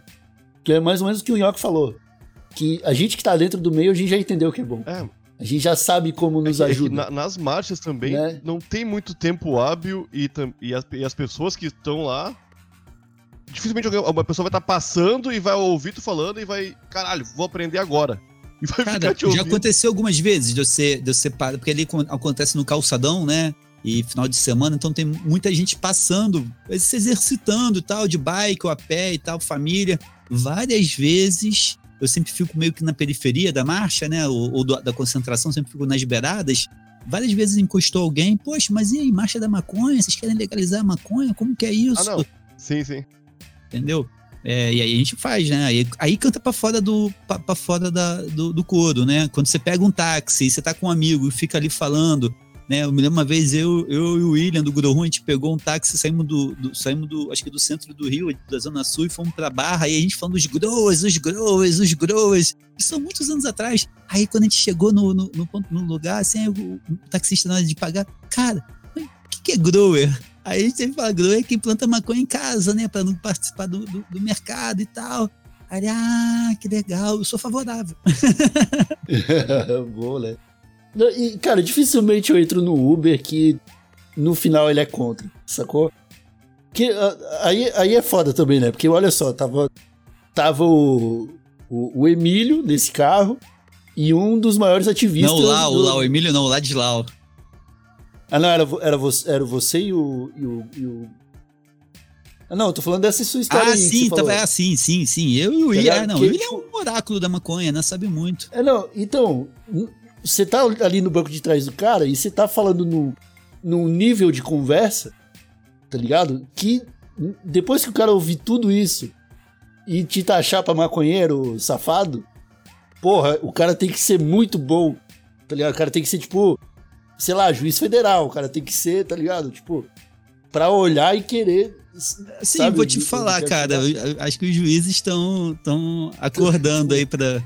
Speaker 1: Que é mais ou menos o que o Nhoque falou. Que a gente que tá dentro do meio, a gente já entendeu o que é bom.
Speaker 2: É,
Speaker 1: A gente já sabe como nos
Speaker 2: é que- é
Speaker 1: ajuda.
Speaker 2: na- nas marchas também
Speaker 1: Né?
Speaker 2: não tem muito tempo hábil e, e, as, e as pessoas que estão lá. Dificilmente alguém- uma pessoa vai estar passando e vai ouvir tu falando e vai. Caralho, vou aprender agora. *laughs* E vai
Speaker 3: Cara,
Speaker 2: ficar te
Speaker 3: já
Speaker 2: ouvindo.
Speaker 3: aconteceu algumas vezes de você, de você parar, porque ali acon- acontece no calçadão, né? E final de semana, então tem muita gente passando, se exercitando tal, de bike ou a pé e tal, família. Várias vezes eu sempre fico meio que na periferia da marcha, né? Ou, ou da concentração, sempre fico nas beiradas. Várias vezes encostou alguém, poxa, mas e aí, marcha da maconha? Vocês querem legalizar a maconha? Como que é isso?
Speaker 2: Ah, não. Sim, sim.
Speaker 3: entendeu? É, e aí a gente faz, né? Aí, aí canta pra fora do pra fora da, do, do coro, né? Quando você pega um táxi, você tá com um amigo e fica ali falando, né? Eu me lembro uma vez eu, eu e o William do Grohun, a gente pegou um táxi, saímos do, do- saímos do, acho que do centro do Rio, da Zona Sul, e fomos pra Barra, e a gente falando dos growers, os growers, os growers. Isso são muitos anos atrás. Aí quando a gente chegou no, no, no, ponto- no lugar, assim, o, o taxista na hora de pagar, cara, o que, que é grower? Aí a gente sempre fala, grower é quem planta maconha em casa, né? Pra não participar do, do, do mercado e tal. Aí, ah, que legal, eu sou favorável. *laughs*
Speaker 1: Boa, né? E, cara, dificilmente eu entro no Uber que no final ele é contra, sacou? Que, ah, aí, aí é foda também, né? Porque olha só, tava, tava o, o, o Emílio nesse carro e um dos maiores ativistas.
Speaker 3: não, o Lau,
Speaker 1: do-
Speaker 3: o Lau, Emílio não, o Ladislau.
Speaker 1: Ah, não, era, era, você, era você e o, e o, e o- Ah, não, eu tô falando dessa sua história
Speaker 3: Ah, sim, tava, ah, sim, sim, sim. Eu e o
Speaker 1: Tá
Speaker 3: William.
Speaker 1: ligado?
Speaker 3: Ah, não, o William é
Speaker 1: tipo-
Speaker 3: um oráculo da maconha, né? Sabe muito.
Speaker 1: É, não, então, você tá ali no banco de trás do cara e você tá falando no, num nível de conversa, tá ligado? Que depois que o cara ouvir tudo isso e te taxar pra maconheiro safado, porra, o cara tem que ser muito bom, tá ligado? O cara tem que ser, tipo, sei lá, juiz federal, o cara tem que ser, tá ligado? Tipo, pra olhar e querer.
Speaker 3: Sim,
Speaker 1: sabe,
Speaker 3: vou te falar, cara. Acho que os juízes estão acordando aí para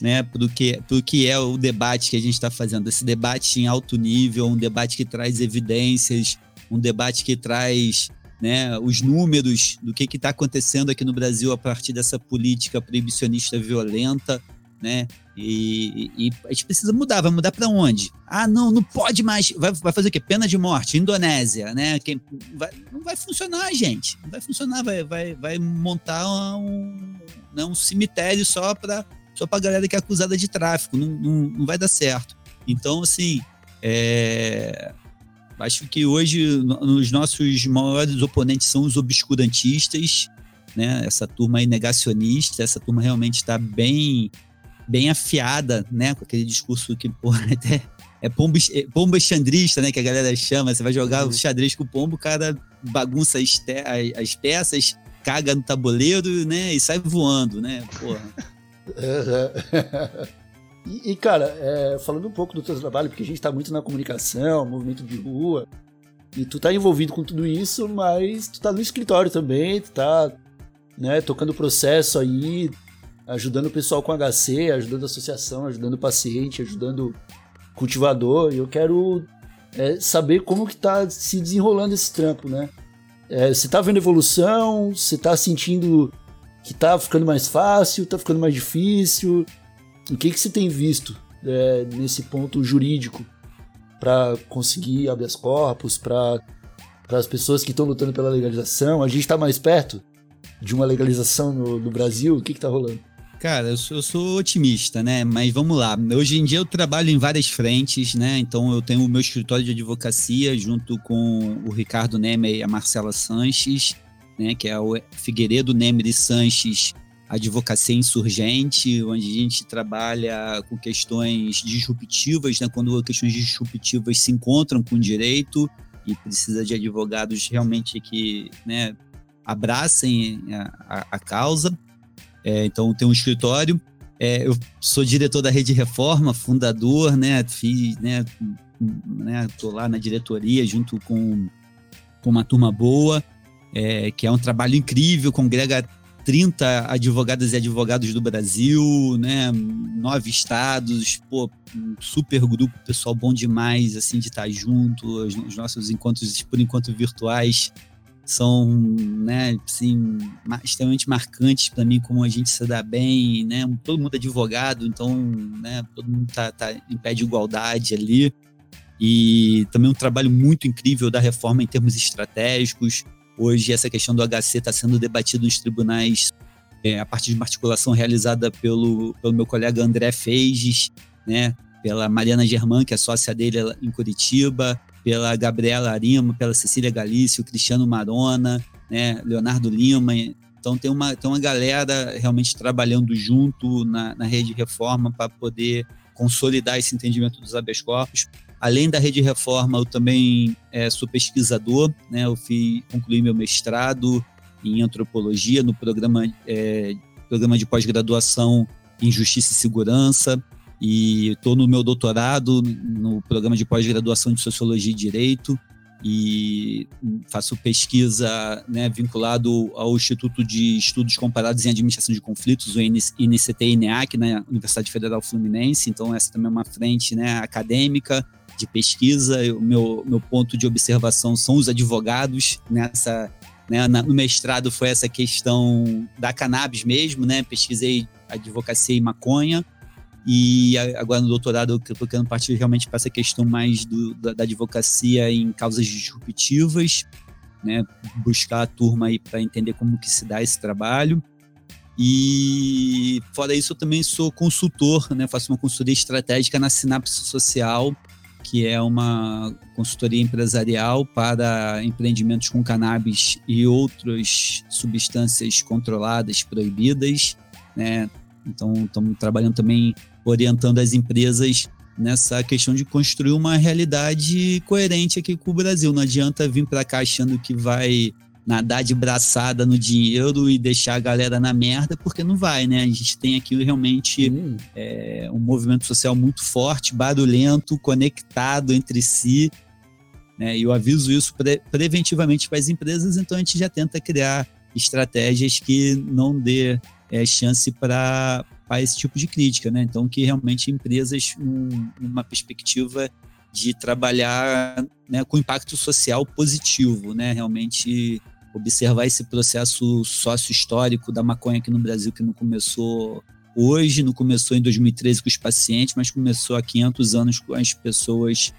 Speaker 3: né, pro que, pro que é o debate que a gente está fazendo. Esse debate em alto nível, um debate que traz evidências, um debate que traz né, os números do que está acontecendo aqui no Brasil a partir dessa política proibicionista violenta, né? E, e- e a gente precisa mudar. Vai mudar para onde? Ah, não, não pode mais. Vai, vai fazer o quê? Pena de morte, Indonésia, né? Quem, vai- não vai funcionar, gente. Não vai funcionar. Vai, vai, vai montar um, né, um cemitério só para só pra galera que é acusada de tráfico. Não, não, não vai dar certo. Então, assim, é, acho que hoje os nossos maiores oponentes são os obscurantistas, né? Essa turma aí negacionista, essa turma realmente está bem bem afiada, né? Com aquele discurso que, porra, *laughs* até é pombo, é pombo xandrista, né? Que a galera chama. Você vai jogar
Speaker 1: Uhum.
Speaker 3: o xadrez com o pombo, o cara bagunça as, te- as- as peças, caga no tabuleiro, né? E sai voando, né? Porra. *laughs* *laughs*
Speaker 1: e, e, cara, é, falando um pouco do teu trabalho, porque a gente tá muito na comunicação, movimento de rua, e tu tá envolvido com tudo isso, mas tu tá no escritório também, tu tá né, tocando o processo aí, ajudando o pessoal com HC, ajudando a associação, ajudando o paciente, ajudando o cultivador, e eu quero é, saber como que tá se desenrolando esse trampo, né? É, você tá vendo evolução, você tá sentindo que tá ficando mais fácil, tá ficando mais difícil. O que que você tem visto é, nesse ponto jurídico para conseguir habeas corpus, para as pessoas que estão lutando pela legalização? A gente está mais perto de uma legalização no, no Brasil? O que que tá rolando?
Speaker 3: Cara, eu sou, eu sou otimista, né? Mas vamos lá. Hoje em dia eu trabalho em várias frentes, né? Então eu tenho o meu escritório de advocacia junto com o Ricardo Nemer e a Marcela Sanches, né? Que é o Figueiredo Nemer e Sanches Advocacia Insurgente, onde a gente trabalha com questões disruptivas, né? Quando questões disruptivas se encontram com o direito e precisa de advogados realmente que, né? Abracem a, a, a causa. É, então tem um escritório. É, eu sou diretor da Rede Reforma, fundador, né? Fiz, né? né tô lá na diretoria junto com, com uma turma boa, é, que é um trabalho incrível, congrega 30 advogadas e advogados do Brasil, né? Nove estados, pô, um super grupo, pessoal bom demais, assim, de estar junto. Os, os nossos encontros, por enquanto, virtuais são né, assim, extremamente marcantes para mim, como a gente se dá bem, né? Todo mundo é advogado, então né, todo mundo tá, tá em pé de igualdade ali. E também um trabalho muito incrível da reforma em termos estratégicos. Hoje essa questão do HC está sendo debatida nos tribunais é, a partir de uma articulação realizada pelo, pelo meu colega André Feiges, né? Pela Mariana Germán, que é sócia dele em Curitiba, pela Gabriela Arima, pela Cecília Galício, Cristiano Marona, né, Leonardo Lima. Então tem uma, tem uma galera realmente trabalhando junto na, na rede reforma para poder consolidar esse entendimento dos habeas corpus. Além da rede reforma, eu também é, sou pesquisador, né, eu fui, concluí meu mestrado em antropologia no programa, é, programa de pós-graduação em Justiça e Segurança, e estou no meu doutorado no programa de pós-graduação de Sociologia e Direito. E faço pesquisa né, vinculado ao Instituto de Estudos Comparados em Administração de Conflitos, o INCT-INEAC, na Universidade Federal Fluminense. Então essa também é uma frente né, acadêmica de pesquisa. O meu, meu ponto de observação são os advogados nessa né, no mestrado foi essa questão da cannabis mesmo, né? Pesquisei advocacia e maconha. E agora no doutorado eu estou querendo partir realmente para essa questão mais do, da, da, advocacia em causas disruptivas, né? Buscar a turma aí para entender como que se dá esse trabalho. E fora isso eu também sou consultor, né? Faço uma consultoria estratégica na Sinapse Social, que é uma consultoria empresarial para empreendimentos com cannabis e outras substâncias controladas, proibidas, né? Então, estamos trabalhando também orientando as empresas nessa questão de construir uma realidade coerente aqui com o Brasil. Não adianta vir para cá achando que vai nadar de braçada no dinheiro e deixar a galera na merda, porque não vai, né? A gente tem aqui realmente hum. é, um movimento social muito forte, barulhento, conectado entre si. Né? E eu aviso isso pre preventivamente para as empresas, então a gente já tenta criar estratégias que não dê é, chance para esse tipo de crítica, né? Então, que realmente empresas, um, uma perspectiva de trabalhar né, com impacto social positivo, né? Realmente observar esse processo sócio-histórico da maconha aqui no Brasil, que não começou hoje, não começou em 2013 com os pacientes, mas começou há 500 anos com as pessoas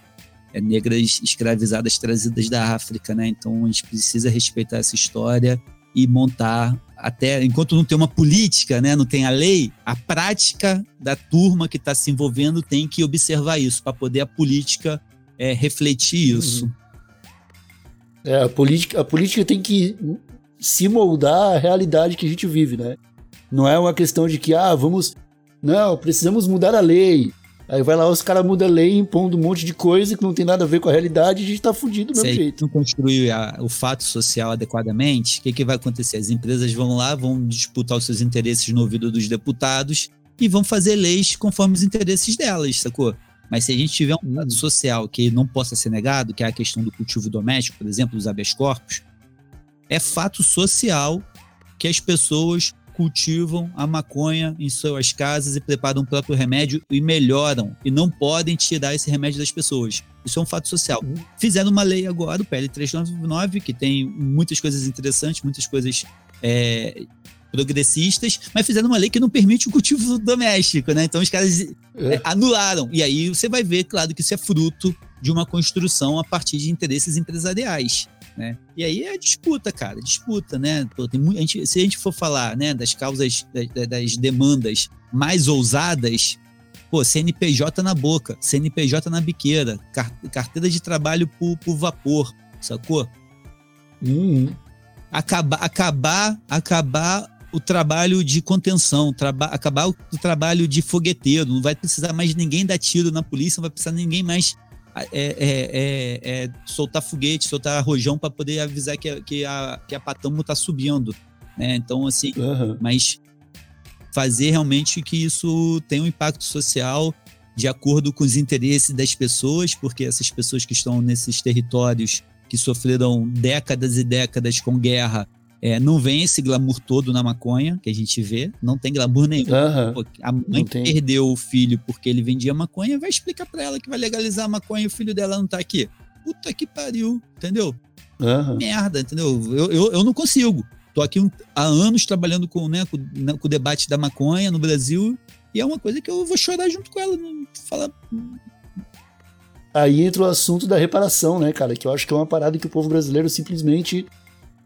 Speaker 3: é, negras escravizadas trazidas da África, né? Então, a gente precisa respeitar essa história e montar até enquanto não tem uma política, né, não tem a lei, a prática da turma que está se envolvendo tem que observar isso para poder a política é, refletir isso.
Speaker 1: É, a política, a política tem que se moldar à realidade que a gente vive, né? Não é uma questão de que ah, vamos, não, precisamos mudar a lei. Aí vai lá, os caras mudam a lei, impondo um monte de coisa que não tem nada a ver com a realidade e a gente tá fudido do
Speaker 3: Se
Speaker 1: mesmo jeito.
Speaker 3: não construir a- o fato social adequadamente, o que, que vai acontecer? As empresas vão lá, vão disputar os seus interesses no ouvido dos deputados e vão fazer leis conforme os interesses delas, sacou? Mas se a gente tiver um fato social que não possa ser negado, que é a questão do cultivo doméstico, por exemplo, dos habeas corpus, é fato social que as pessoas cultivam a maconha em suas casas e preparam o próprio remédio e melhoram. E não podem tirar esse remédio das pessoas. Isso é um fato social. Fizeram uma lei agora, o PL 399, que tem muitas coisas interessantes, muitas coisas é, progressistas, mas fizeram uma lei que não permite o cultivo doméstico, né? Então os caras é, anularam. E aí você vai ver, claro, que isso é fruto de uma construção a partir de interesses empresariais. Né? E aí é disputa, cara, disputa, né? Pô, tem mu- a gente- se a gente for falar né, das causas, da- das demandas mais ousadas, pô, CNPJ na boca, CNPJ na biqueira, car- carteira de trabalho por, por vapor, sacou?
Speaker 1: Uhum.
Speaker 3: acabar, acabar, acabar o trabalho de contenção, traba, acabar o, o trabalho de fogueteiro. Não vai precisar mais ninguém dar tiro na polícia, não vai precisar ninguém mais é, é, é, é, soltar foguete, soltar rojão para poder avisar que, a- que, a, que a patamo está subindo. Né? Então, assim,
Speaker 1: Aham.
Speaker 3: mas fazer realmente que isso tenha um impacto social de acordo com os interesses das pessoas, porque essas pessoas que estão nesses territórios que sofreram décadas e décadas com guerra, é, não vem esse glamour todo na maconha que a gente vê, não tem glamour nenhum.
Speaker 1: Aham.
Speaker 3: Pô, A mãe perdeu o filho porque ele vendia maconha vai explicar pra ela que vai legalizar a maconha e o filho dela não tá aqui. Puta que pariu, entendeu?
Speaker 1: Aham.
Speaker 3: merda, entendeu? Eu, eu, eu não consigo. Tô aqui um- há anos trabalhando com, né, com, né, com o debate da maconha no Brasil e é uma coisa que eu vou chorar junto com ela. Não falar.
Speaker 1: Aí entra o assunto da reparação, né, cara? Que eu acho que é uma parada que o povo brasileiro simplesmente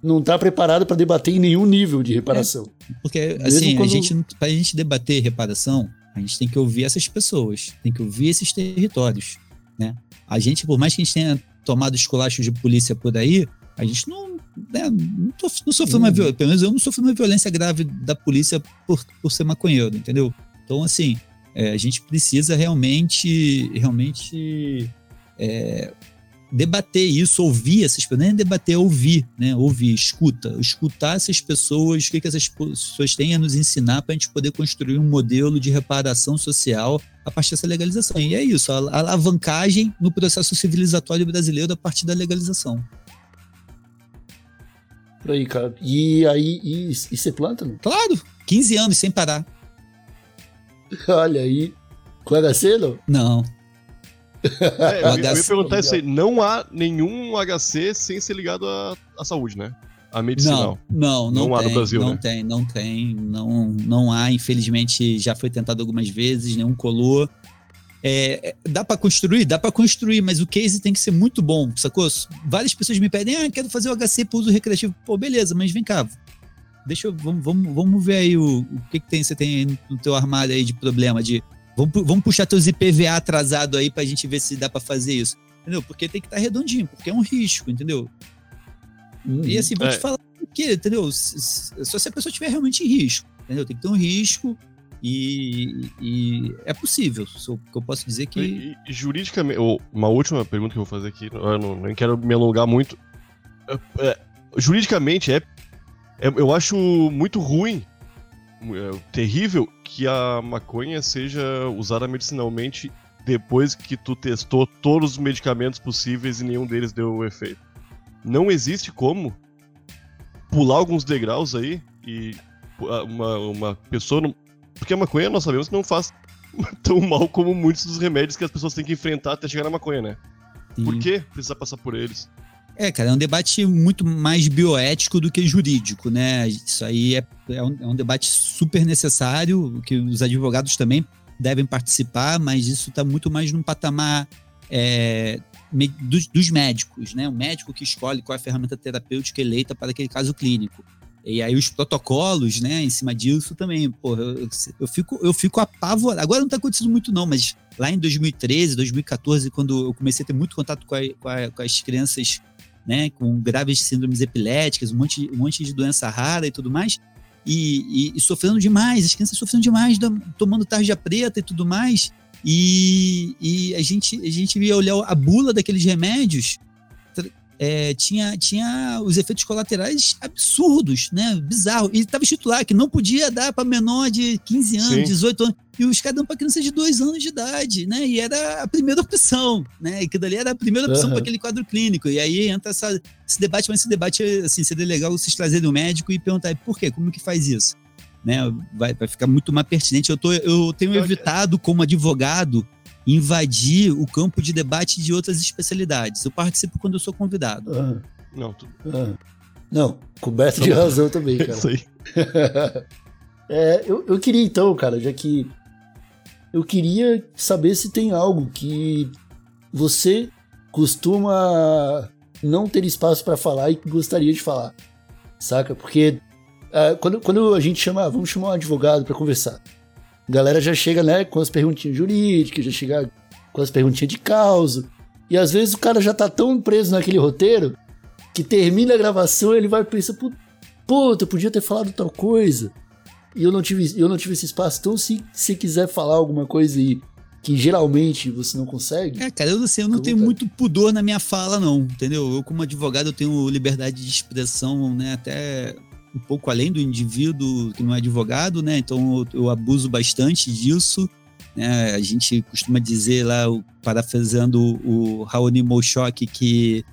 Speaker 1: não tá preparado pra debater em nenhum nível de reparação.
Speaker 3: Porque,
Speaker 1: Mesmo
Speaker 3: assim,
Speaker 1: quando-
Speaker 3: a gente, não- pra gente debater reparação, a gente tem que ouvir essas pessoas, tem que ouvir esses territórios, né? A gente, por mais que a gente tenha tomado esculachos de polícia por aí, a gente não, né, não, tô- não sofreu uma
Speaker 1: Uhum.
Speaker 3: violência, pelo menos eu não sofri uma violência grave da polícia por, por ser maconheiro, entendeu? Então, assim, é, a gente precisa realmente, realmente é, debater isso, ouvir essas pessoas, nem debater, é ouvir, né? Ouvir, escuta, escutar essas pessoas, o que, que essas pessoas têm a nos ensinar para a gente poder construir um modelo de reparação social a partir dessa legalização. E é isso, a alavancagem no processo civilizatório brasileiro a partir da legalização.
Speaker 1: Por aí, cara. E aí, e, e você planta, não?
Speaker 3: Claro, 15 anos sem parar. *laughs*
Speaker 1: Olha aí. Com HC, não?
Speaker 2: É, eu, ia- eu ia perguntar isso aí. Não há nenhum HC sem ser ligado à, à saúde, né? À medicinal.
Speaker 3: Não, não, não,
Speaker 2: Não há
Speaker 3: tem,
Speaker 2: no Brasil,
Speaker 3: não
Speaker 2: né?
Speaker 3: tem, não tem, não, não há, infelizmente já foi tentado algumas vezes, nenhum colou. É, é, dá pra construir? Dá pra construir, mas o case tem que ser muito bom, sacou? Várias pessoas me pedem, ah, quero fazer o HC para uso recreativo. Pô, beleza, mas vem cá, deixa eu, vamos, vamos, vamos ver aí o, o que, que tem, você tem aí no teu armário aí de problema, de vamos, vamos puxar teus IPVA atrasado aí pra gente ver se dá pra fazer isso. Entendeu? Porque tem que estar redondinho, porque é um risco, entendeu?
Speaker 1: Uhum.
Speaker 3: E assim, vou
Speaker 2: É.
Speaker 3: te falar por quê, entendeu? Só se a pessoa tiver realmente em risco, entendeu? Tem que ter um risco e, e é possível. Só que eu posso dizer que.
Speaker 2: E, e juridicamente, ou uma última pergunta que eu vou fazer aqui, eu não, nem quero me alongar muito. É, é, juridicamente, é, é- eu acho muito ruim, terrível, que a maconha seja usada medicinalmente depois que tu testou todos os medicamentos possíveis e nenhum deles deu efeito. Não existe como pular alguns degraus aí e ah, uma, uma pessoa. Não, porque a maconha nós sabemos que não faz *laughs* tão mal como muitos dos remédios que as pessoas têm que enfrentar até chegar na maconha, né? Por
Speaker 3: Sim.
Speaker 2: que precisar passar por eles?
Speaker 3: É, cara, é um debate muito mais bioético do que jurídico, né? Isso aí é, é, um, é um debate super necessário, que os advogados também devem participar, mas isso está muito mais num patamar é, dos, dos médicos, né? O médico que escolhe qual é a ferramenta terapêutica eleita para aquele caso clínico. E aí os protocolos, né, em cima disso também, pô, eu, eu fico, eu fico apavorado. Agora não tá acontecendo muito não, mas lá em 2013, 2014, quando eu comecei a ter muito contato com, a- com a- com as crianças, né, com graves síndromes epiléticas, um monte, um monte de doença rara e tudo mais, e, e- e sofrendo demais, as crianças sofrendo demais, tomando tarja preta e tudo mais, E, e a, gente, a gente ia olhar a bula daqueles remédios, é, tinha, tinha os efeitos colaterais absurdos, né? Bizarro. E estava escrito lá que não podia dar para menor de 15 anos, Sim. 18 anos. E os caras dão para criança de 2 anos de idade, né? E era a primeira opção, né? E que dali era a primeira opção uhum. para aquele quadro clínico. E aí entra essa, esse debate, mas esse debate, assim, seria legal vocês trazerem o um médico e perguntar por quê? Como que faz isso? Né? Vai, vai ficar muito mais pertinente. Eu, tô, eu tenho evitado, como advogado, invadir o campo de debate de outras especialidades. Eu participo quando eu sou convidado.
Speaker 2: Ah. Não, tudo.
Speaker 1: Ah. Não, coberto de razão também, cara. Isso aí. *laughs* é, eu, eu queria então, cara, já que eu queria saber se tem algo que você costuma não ter espaço para falar e que gostaria de falar, saca? Porque uh, quando, quando a gente chama, vamos chamar um advogado para conversar, a galera já chega, né, com as perguntinhas jurídicas, já chega com as perguntinhas de causa. E às vezes o cara já tá tão preso naquele roteiro que termina a gravação e ele vai pensar, puta, eu podia ter falado tal coisa. E eu não tive, eu não tive esse espaço. Então, se você quiser falar alguma coisa aí que geralmente você não consegue.
Speaker 3: É, cara, eu não sei, eu não tenho muito pudor na minha fala, não, entendeu? Eu, como advogado, eu tenho liberdade de expressão, né, até um pouco além do indivíduo que não é advogado, né? Então eu, eu abuso bastante disso. Né? A gente costuma dizer lá, parafraseando o Raoni Molchok, que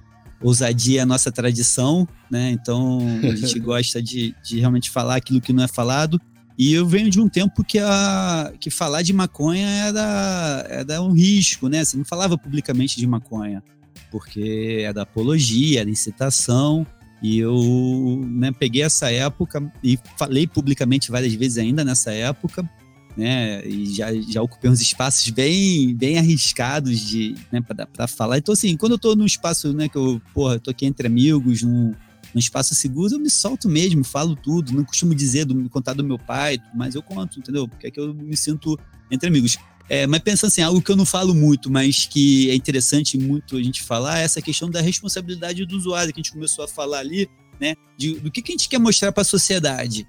Speaker 3: ousadia é a nossa tradição, né? Então a gente *laughs* gosta de, de realmente falar aquilo que não é falado. E eu venho de um tempo que, a, que falar de maconha era, era um risco, né? Você não falava publicamente de maconha, porque era apologia, era incitação. E eu né, peguei essa época e falei publicamente várias vezes ainda nessa época, né? E já, já ocupei uns espaços bem, bem arriscados de, né, para falar. Então, assim, quando eu tô num espaço, né, que eu, porra, tô aqui entre amigos, num, num espaço seguro, eu me solto mesmo, falo tudo. Não costumo dizer, do, contar do meu pai, mas eu conto, entendeu? Porque é que eu me sinto entre amigos. É, mas pensando assim, algo que eu não falo muito, mas que é interessante muito a gente falar, é essa questão da responsabilidade do usuário, que a gente começou a falar ali, né? De, do que, que a gente quer mostrar para a sociedade.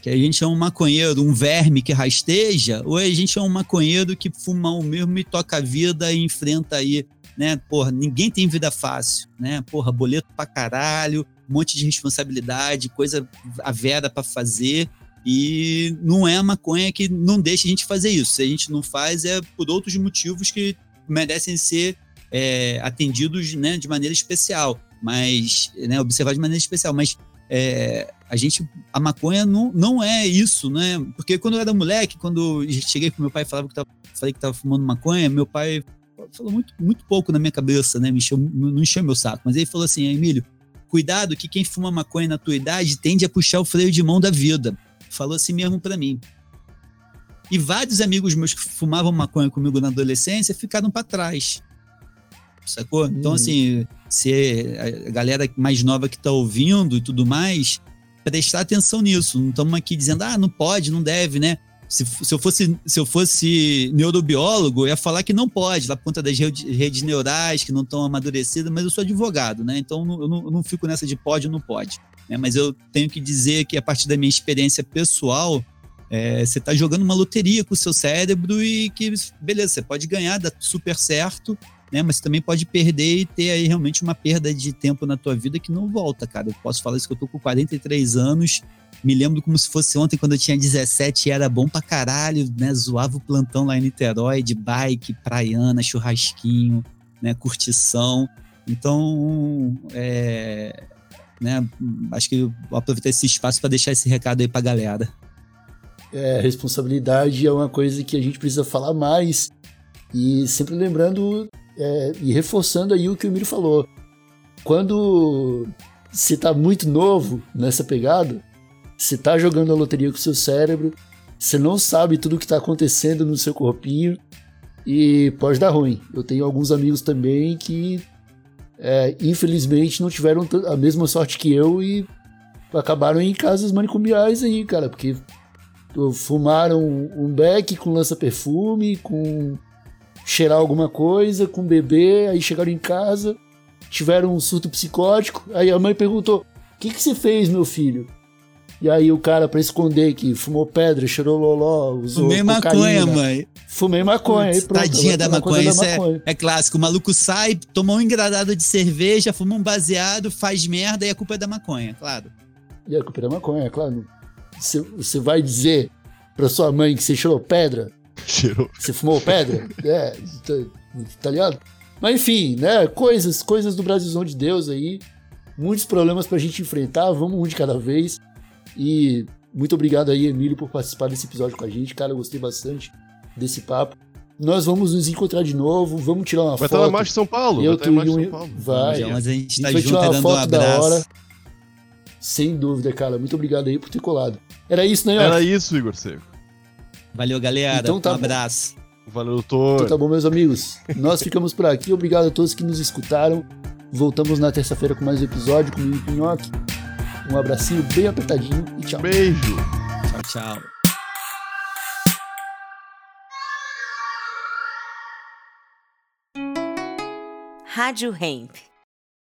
Speaker 3: Que a gente é um maconheiro, um verme que rasteja, ou a gente é um maconheiro que fuma o mesmo e toca a vida e enfrenta aí, né? Porra, ninguém tem vida fácil, né? Porra, boleto pra caralho, um monte de responsabilidade, coisa a vera para fazer. E não é a maconha que não deixa a gente fazer isso. Se a gente não faz, é por outros motivos que merecem ser é, atendidos né, de maneira especial, mas né, observar de maneira especial. Mas é, a gente, a maconha não, não é isso, né? Porque quando eu era moleque, quando eu cheguei com meu pai falava que tava, falei que estava fumando maconha, meu pai falou muito, muito pouco na minha cabeça, né? Me encheu, não encheu meu saco. Mas ele falou assim, Emílio, cuidado que quem fuma maconha na tua idade tende a puxar o freio de mão da vida falou assim mesmo para mim. E vários amigos meus que fumavam maconha comigo na adolescência ficaram para trás. Sacou? Então, hum. Então, assim, se a galera mais nova que tá ouvindo e tudo mais, prestar atenção nisso. Não estamos aqui dizendo, ah, não pode, não deve, né? Se, se, eu fosse, se eu fosse neurobiólogo, eu ia falar que não pode, lá por conta das redes neurais que não estão amadurecidas, mas eu sou advogado, né? Então eu não, eu não fico nessa de pode ou não pode. Né? Mas eu tenho que dizer que, a partir da minha experiência pessoal, é, você está jogando uma loteria com o seu cérebro e que, beleza, você pode ganhar, dá super certo, né? Mas também pode perder e ter aí realmente uma perda de tempo na tua vida que não volta, cara. Eu posso falar isso que eu tô com 43 anos, me lembro como se fosse ontem, quando eu tinha 17 e era bom pra caralho, né? Zoava o plantão lá em Niterói, de bike, praiana, churrasquinho, né? Curtição. Então, é, né? Acho que aproveitar esse espaço para deixar esse recado aí para a galera.
Speaker 1: É, responsabilidade é uma coisa que a gente precisa falar mais e sempre lembrando é, e reforçando aí o que o Miro falou. Quando você está muito novo nessa pegada, você está jogando a loteria com o seu cérebro, você não sabe tudo o que está acontecendo no seu corpinho e pode dar ruim. Eu tenho alguns amigos também que é, infelizmente não tiveram a mesma sorte que eu e acabaram em casas manicomiais aí, cara, porque fumaram um beck com lança-perfume, com cheirar alguma coisa, com bebê, aí chegaram em casa, tiveram um surto psicótico, aí a mãe perguntou: O que, que você fez, meu filho? E aí o cara, pra esconder que fumou pedra, cheirou loló, usou
Speaker 3: Fumei maconha, mãe.
Speaker 1: Fumei maconha. Aí pronto,
Speaker 3: Tadinha da
Speaker 1: tá
Speaker 3: maconha.
Speaker 1: da
Speaker 3: Isso
Speaker 1: maconha.
Speaker 3: é, é clássico. O maluco sai, toma um engradado de cerveja, fuma um baseado, faz merda e a culpa é da maconha, claro.
Speaker 1: E a culpa é da maconha, é claro. Você, você vai dizer pra sua mãe que você cheirou pedra?
Speaker 2: Cheirou.
Speaker 1: Você fumou pedra? *laughs* é, tá, tá ligado? Mas enfim, né? Coisas, coisas do Brasilzão de Deus aí. Muitos problemas pra gente enfrentar. Vamos um de cada vez. E muito obrigado aí, Emílio, por participar desse episódio com a gente. Cara, eu gostei bastante desse papo. Nós vamos nos encontrar de novo. Vamos tirar uma
Speaker 2: Vai
Speaker 1: foto.
Speaker 2: estar na Marcha de São Paulo.
Speaker 1: Eu,
Speaker 2: vai
Speaker 1: tu
Speaker 2: São Paulo.
Speaker 1: vai.
Speaker 3: Já, mas a gente
Speaker 1: A
Speaker 3: tá
Speaker 1: gente vai
Speaker 3: junto
Speaker 1: tirar
Speaker 3: e
Speaker 1: uma
Speaker 3: dando um
Speaker 1: foto da
Speaker 3: abraço.
Speaker 1: hora. Sem dúvida, cara. Muito obrigado aí por ter colado. Era isso, né,
Speaker 2: Era
Speaker 1: York?
Speaker 2: isso, Igor Seco.
Speaker 3: Valeu, galera.
Speaker 1: Então tá
Speaker 3: um
Speaker 1: bom.
Speaker 3: abraço.
Speaker 2: Valeu, doutor.
Speaker 1: Então tá bom, meus amigos. Nós ficamos por aqui. Obrigado a todos que nos escutaram. Voltamos na terça-feira com mais um episódio comigo e com o Nhoque. Um abracinho bem apertadinho e tchau.
Speaker 2: Beijo.
Speaker 3: Tchau, tchau.
Speaker 4: Rádio Hemp.